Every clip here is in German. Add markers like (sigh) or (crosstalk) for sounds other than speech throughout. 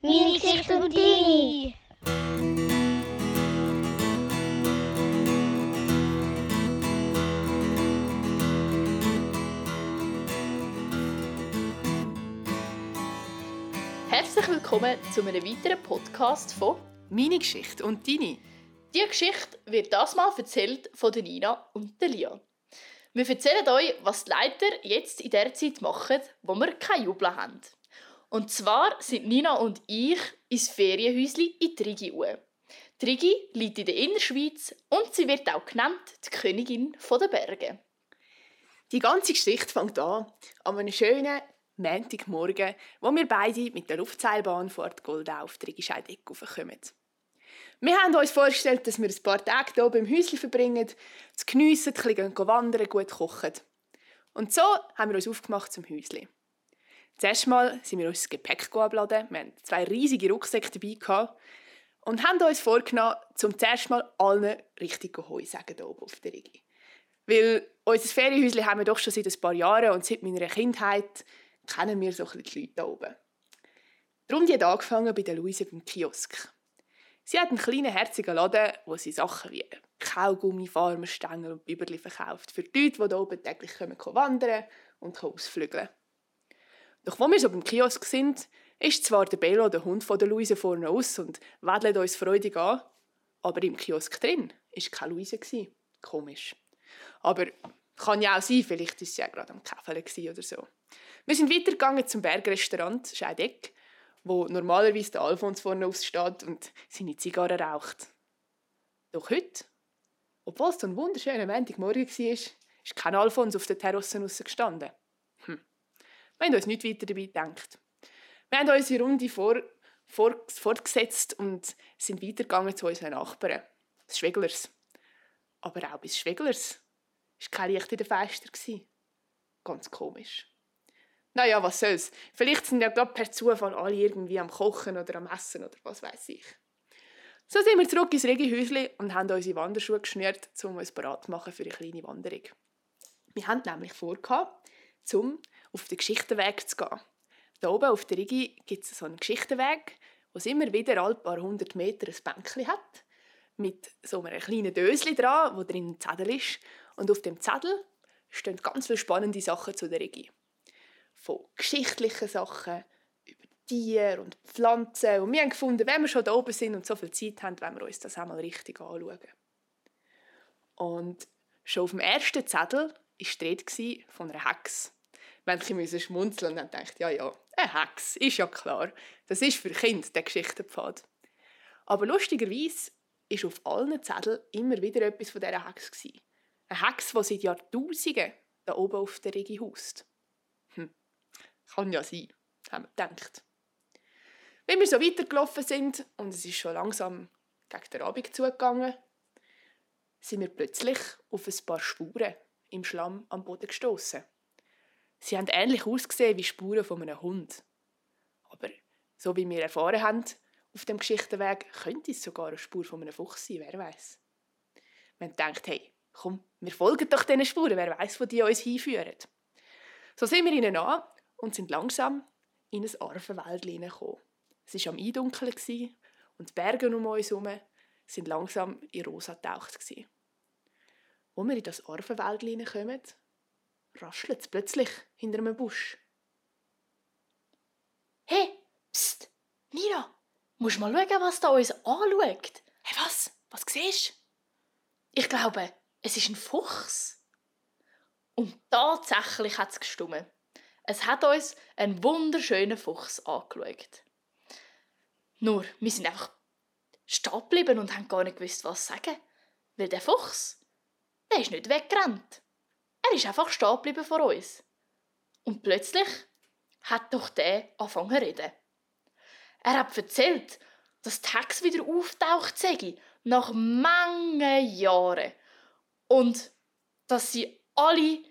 Meine Geschichte und deine. Herzlich willkommen zu einem weiteren Podcast von Meine Geschichte und deine. Die Geschichte wird das mal erzählt von der Nina und der Lia. Wir erzählen euch, was die Leiter jetzt in der Zeit machen, wo wir keine Jubel haben. Und zwar sind Nina und ich ins Ferienhäuschen in Trigi uhr. Trigi liegt in der Innerschweiz und sie wird auch genannt die Königin der Berge. Die ganze Geschichte fängt an an einem schönen Montagmorgen, wo wir beide mit der Luftseilbahn vor Goldau auf Trigischeideck raufkommen. Wir haben uns vorgestellt, dass wir ein paar Tage hier oben im Häuschen verbringen, zu geniessen, ein bisschen wandern, gut kochen. Und so haben wir uns aufgemacht zum Häuschen. Zuerst mal sind wir uns das Gepäck abladen. Wir hatten zwei riesige Rucksäcke dabei gehabt und haben uns vorgenommen, zum zuerst mal allen richtig Heu sagen hier oben auf der Rigi. Weil unser Ferienhäuschen haben wir doch schon seit ein paar Jahren und seit meiner Kindheit kennen wir so ein die Leute hier oben. Darum die hat angefangen bei der Luise beim Kiosk. Sie hat einen kleinen, herzigen Laden, wo sie Sachen wie Kaugummi, Farmerstängel und Biberli verkauft. Für die Leute, die hier oben täglich wandern und ausflügeln Doch wo wir so beim Kiosk sind, ist zwar der Bello, der Hund von der Luise, vorne aus und wedelt uns freudig an, aber im Kiosk drin war keine Luise. Komisch. Aber kann ja auch sein, vielleicht war sie ja gerade am Käfeln oder so. Wir sind weitergegangen zum Bergrestaurant Scheideck wo normalerweise der Alfons vorne aussteht und seine Zigarre raucht. Doch heute, obwohl es so ein wunderschöner Montagmorgen war, ist kein Alfons auf der Terrasse gestanden. Wir haben uns nicht weiter dabei gedacht. Wir haben unsere Runde vor, vor, fortgesetzt und sind weitergegangen zu unseren Nachbarn, des Schweglers. Aber auch bis Schweglers war kein Licht in den Fenstern. Ganz komisch. Naja, was soll's. Vielleicht sind ja gerade per Zufall alle irgendwie am Kochen oder am Essen oder was weiß ich. So sind wir zurück ins Regihäusli und haben unsere Wanderschuhe geschnürt, um uns bereit zu machen für eine kleine Wanderung. Wir haben nämlich vor, um auf den Geschichtenweg zu gehen. Hier oben auf der Rigi gibt es so einen Geschichtenweg, es immer wieder alle paar hundert Meter ein Bänkchen hat, mit so einem kleinen Dösli dran, wo drin ein Zettel ist. Und auf dem Zettel stehen ganz viele spannende Sachen zu der Rigi von geschichtlichen Sachen über Tiere und Pflanzen. Und wir haben gefunden, wenn wir schon da oben sind und so viel Zeit haben, wollen wir uns das einmal richtig anschauen. Und schon auf dem ersten Zettel war die Rede von einer Hex. Manche müssen schmunzeln und denkt, ja, ja, eine Hex, ist ja klar. Das ist für Kinder der Geschichtenpfad. Aber lustigerweise war auf allen Zetteln immer wieder etwas von dieser Hex. Eine Hex, die seit Jahrtausenden da oben auf der Rigi haust. Kann ja sein, haben wir gedacht. Wenn wir so weitergelaufen sind und es ist schon langsam gegen den Abend zugegangen, sind wir plötzlich auf ein paar Spuren im Schlamm am Boden gestoßen. Sie haben ähnlich ausgesehen wie Spuren von einem Hund. Aber so wie wir erfahren haben, auf dem Geschichtenweg könnte es sogar eine Spur von einem Fuchs sein, wer weiß. Man denkt, hey, komm, wir folgen doch diesen Spuren, wer weiß, wo die uns hinführen. So sind wir ihnen an und sind langsam in ein Arvenwäldchen gekommen. Es war am Eindunkeln und die Berge um uns herum sind langsam in rosa getaucht. Als wir in das Arvenwäldchen kommen, raschelt es plötzlich hinter einem Busch. Hey, pst, Nina, musst mal schauen, was da uns anschaut. Hey, was? Was siehst du? Ich glaube, es ist ein Fuchs. Und tatsächlich hat es gestummen. Es hat uns einen wunderschönen Fuchs angeschaut. Nur, wir sind einfach stehen geblieben und haben gar nicht gewusst, was sagen. Weil der Fuchs, der ist nicht weggerannt. Er ist einfach stehen geblieben vor uns. Und plötzlich hat doch der angefangen zu reden. Er hat erzählt, dass Hex wieder auftaucht sei, nach manchen Jahren. Und dass sie alle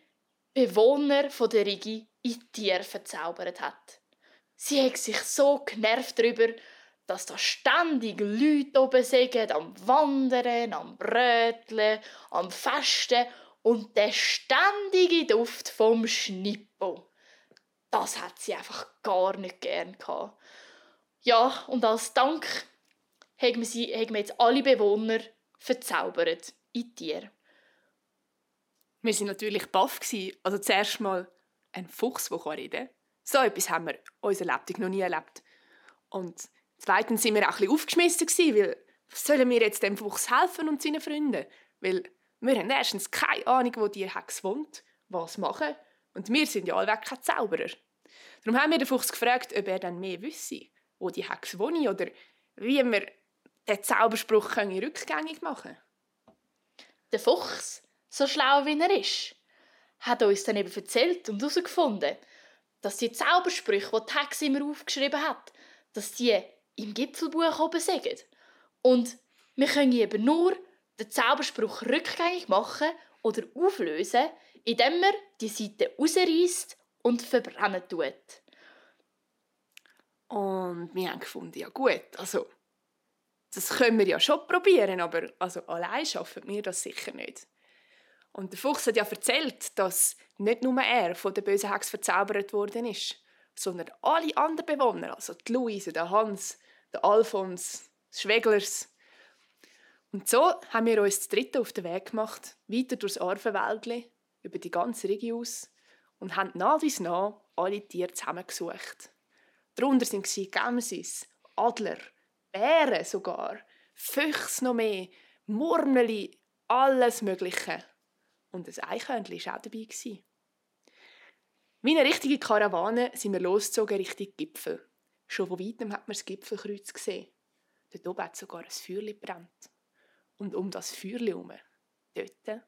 Bewohner der Rigi in Tiere verzaubert hat. Sie hat sich so genervt darüber, dass da ständig Leute oben sind, am Wandern, am Bröteln, am Festen und der ständige Duft vom Schnippo. Das hat sie einfach gar nicht gern gehabt. Ja, und als Dank haben wir, sie, haben wir jetzt alle Bewohner verzaubert in Tier. Wir waren natürlich baff. Also zuerst mal ein Fuchs, der reden. So etwas haben wir unser Lebtag noch nie erlebt. Und zweitens waren wir auch ein bisschen aufgeschmissen, weil was sollen wir jetzt dem Fuchs helfen und seinen Freunden? Weil wir haben erstens keine Ahnung, wo die Hex wohnt, was machen. Und wir sind ja allweg keine Zauberer. Darum haben wir den Fuchs gefragt, ob er dann mehr wüsste, wo die Hex wohnt oder wie wir den Zauberspruch rückgängig machen können. Der Fuchs, so schlau wie er ist, hat uns dann eben erzählt und herausgefunden, dass die Zaubersprüche, die die Hex immer aufgeschrieben hat, dass die im Gipfelbuch oben sind. Und wir können eben nur den Zauberspruch rückgängig machen oder auflösen, indem man die Seite rausreißt und verbrennen tut. Und wir haben gefunden, ja gut, also das können wir ja schon probieren, aber also allein schaffen wir das sicher nicht. Und der Fuchs hat ja erzählt, dass nicht nur er von der bösen Hex verzaubert worden ist, sondern alle anderen Bewohner, also die Luise, der Hans, der Alfons, Schweglers. Und so haben wir uns das dritte auf den Weg gemacht, weiter durchs Arvenwäldli, über die ganze Region aus und haben nach und nach alle Tiere zusammengesucht. Darunter waren Gemsis, Adler, Bären sogar, Füchse noch mehr, Murmeli, alles Mögliche. Und ein Eichhörnchen war auch dabei. Wie eine richtige Karawane sind wir losgezogen Richtung Gipfel. Schon von weitem hat man das Gipfelkreuz gesehen. Dort oben hat sogar ein Feuerchen brennt. Und um das Feuerchen herum, dort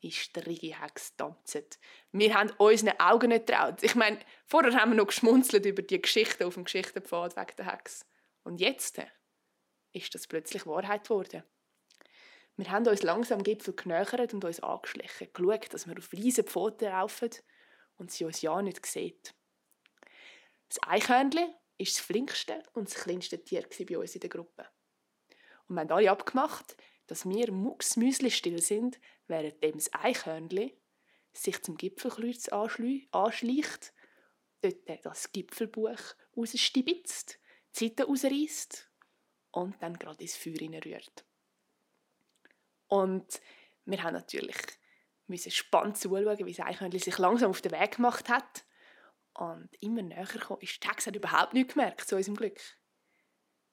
ist der Rigi Hex tanzt. Wir haben unseren Augen nicht getraut. Ich meine, vorher haben wir noch geschmunzelt über die Geschichte auf dem Geschichtenpfad wegen der Hex. Und jetzt ist das plötzlich Wahrheit geworden. Wir haben uns langsam am Gipfel genähert und uns angeschlichen, geschaut, dass wir auf riesen Pfoten laufen und sie uns ja nicht sieht. Das Eichhörnchen ist das flinkste und das kleinste Tier bei uns in der Gruppe. Und wir haben alle abgemacht, dass wir mucksmüsli still sind, während das Eichhörnchen sich zum Gipfelkreuz anschleicht, dort das Gipfelbuch rausstibitzt, die Seite rausreißt und dann gerade ins Feuer rührt. Und wir haben natürlich müssen spannend zuschauen, wie das Eichhörnchen sich langsam auf den Weg gemacht hat. Und immer näher gekommen ist. Tex hat überhaupt nichts gemerkt, zu unserem Glück.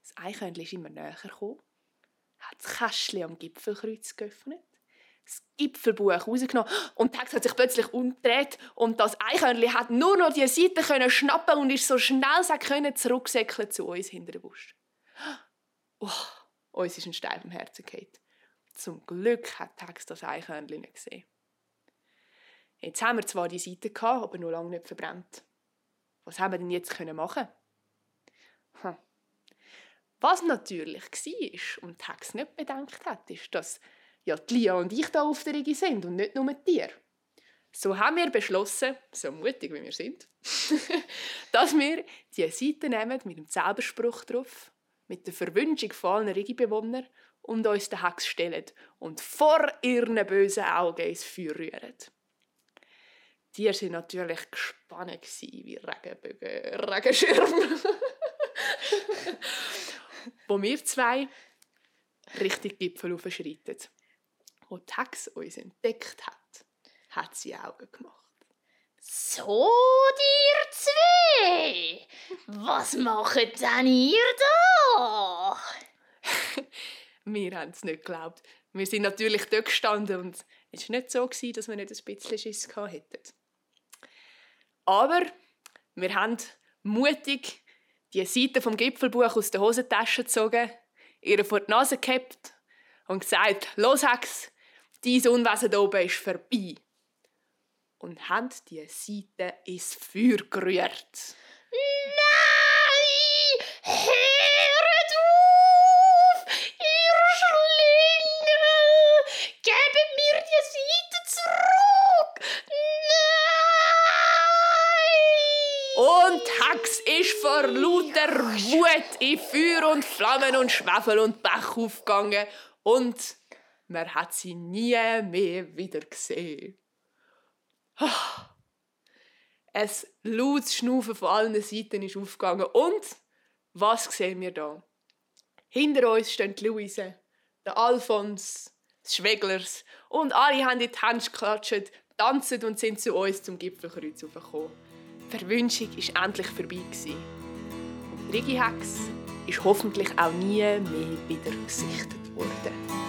Das Eichhörnchen ist immer näher gekommen, hat das Kästchen am Gipfelkreuz geöffnet, das Gipfelbuch rausgenommen und Tex hat sich plötzlich umgedreht und das Eichhörnchen hat nur noch die Seite können schnappen und ist so schnell es können zurücksäckeln zu uns hinter der Busch. Oh, uns ist ein Stein vom Herzen gefallen. Zum Glück hat Tex das Eichhörnchen nicht gesehen. Jetzt haben wir zwar die Seite gehabt, aber noch lange nicht verbrannt. Was haben wir denn jetzt machen hm. Was natürlich war und Tex nicht bedenkt hat, ist, dass ja die Lia und ich da auf der Rigi sind und nicht nur die Tiere. So haben wir beschlossen, so mutig wie wir sind, (laughs) dass wir die Seite nehmen mit dem Zauberspruch drauf, mit der Verwünschung von allen Rigi-Bewohnern und uns den Hex stellen und vor ihren bösen Augen ins Feuer rühren. Die waren natürlich gespannt wie Regenbögen, Regenschirm. (laughs) (laughs) Wo wir zwei richtig Gipfel aufschreiten. Wo Tex uns entdeckt hat, hat sie Augen gemacht. So, ihr zwei! Was macht denn ihr da? (laughs) wir haben es nicht geglaubt. Wir sind natürlich dort gestanden und es war nicht so, dass wir nicht ein bisschen Schiss hätten. Aber wir haben mutig die Seite vom Gipfelbuch aus der Hosentasche gezogen, ihr vor die Nase gehabt und gesagt, los Hex, dein Unwesen hier oben ist vorbei. Und haben die Seite ins Feuer gerührt. Nein! Hört auf! Ihr Schlingel! Gebt mir die Seite zurück! Nein! Und Hex ist vor voller Wut in Feuer und Flammen und Schwefel und Bach aufgegangen und man hat sie nie mehr wieder gesehen. Ah. Ein lautes Schnaufen von allen Seiten ist aufgegangen und was sehen wir da? Hinter uns stehen die Luise, der Alfons, die Schweglers und alle haben in die Hände geklatscht, tanzen und sind zu uns zum Gipfelkreuz gekommen. Die Verwünschung war endlich vorbei. Rigi ist hoffentlich auch nie mehr wieder gesichtet worden.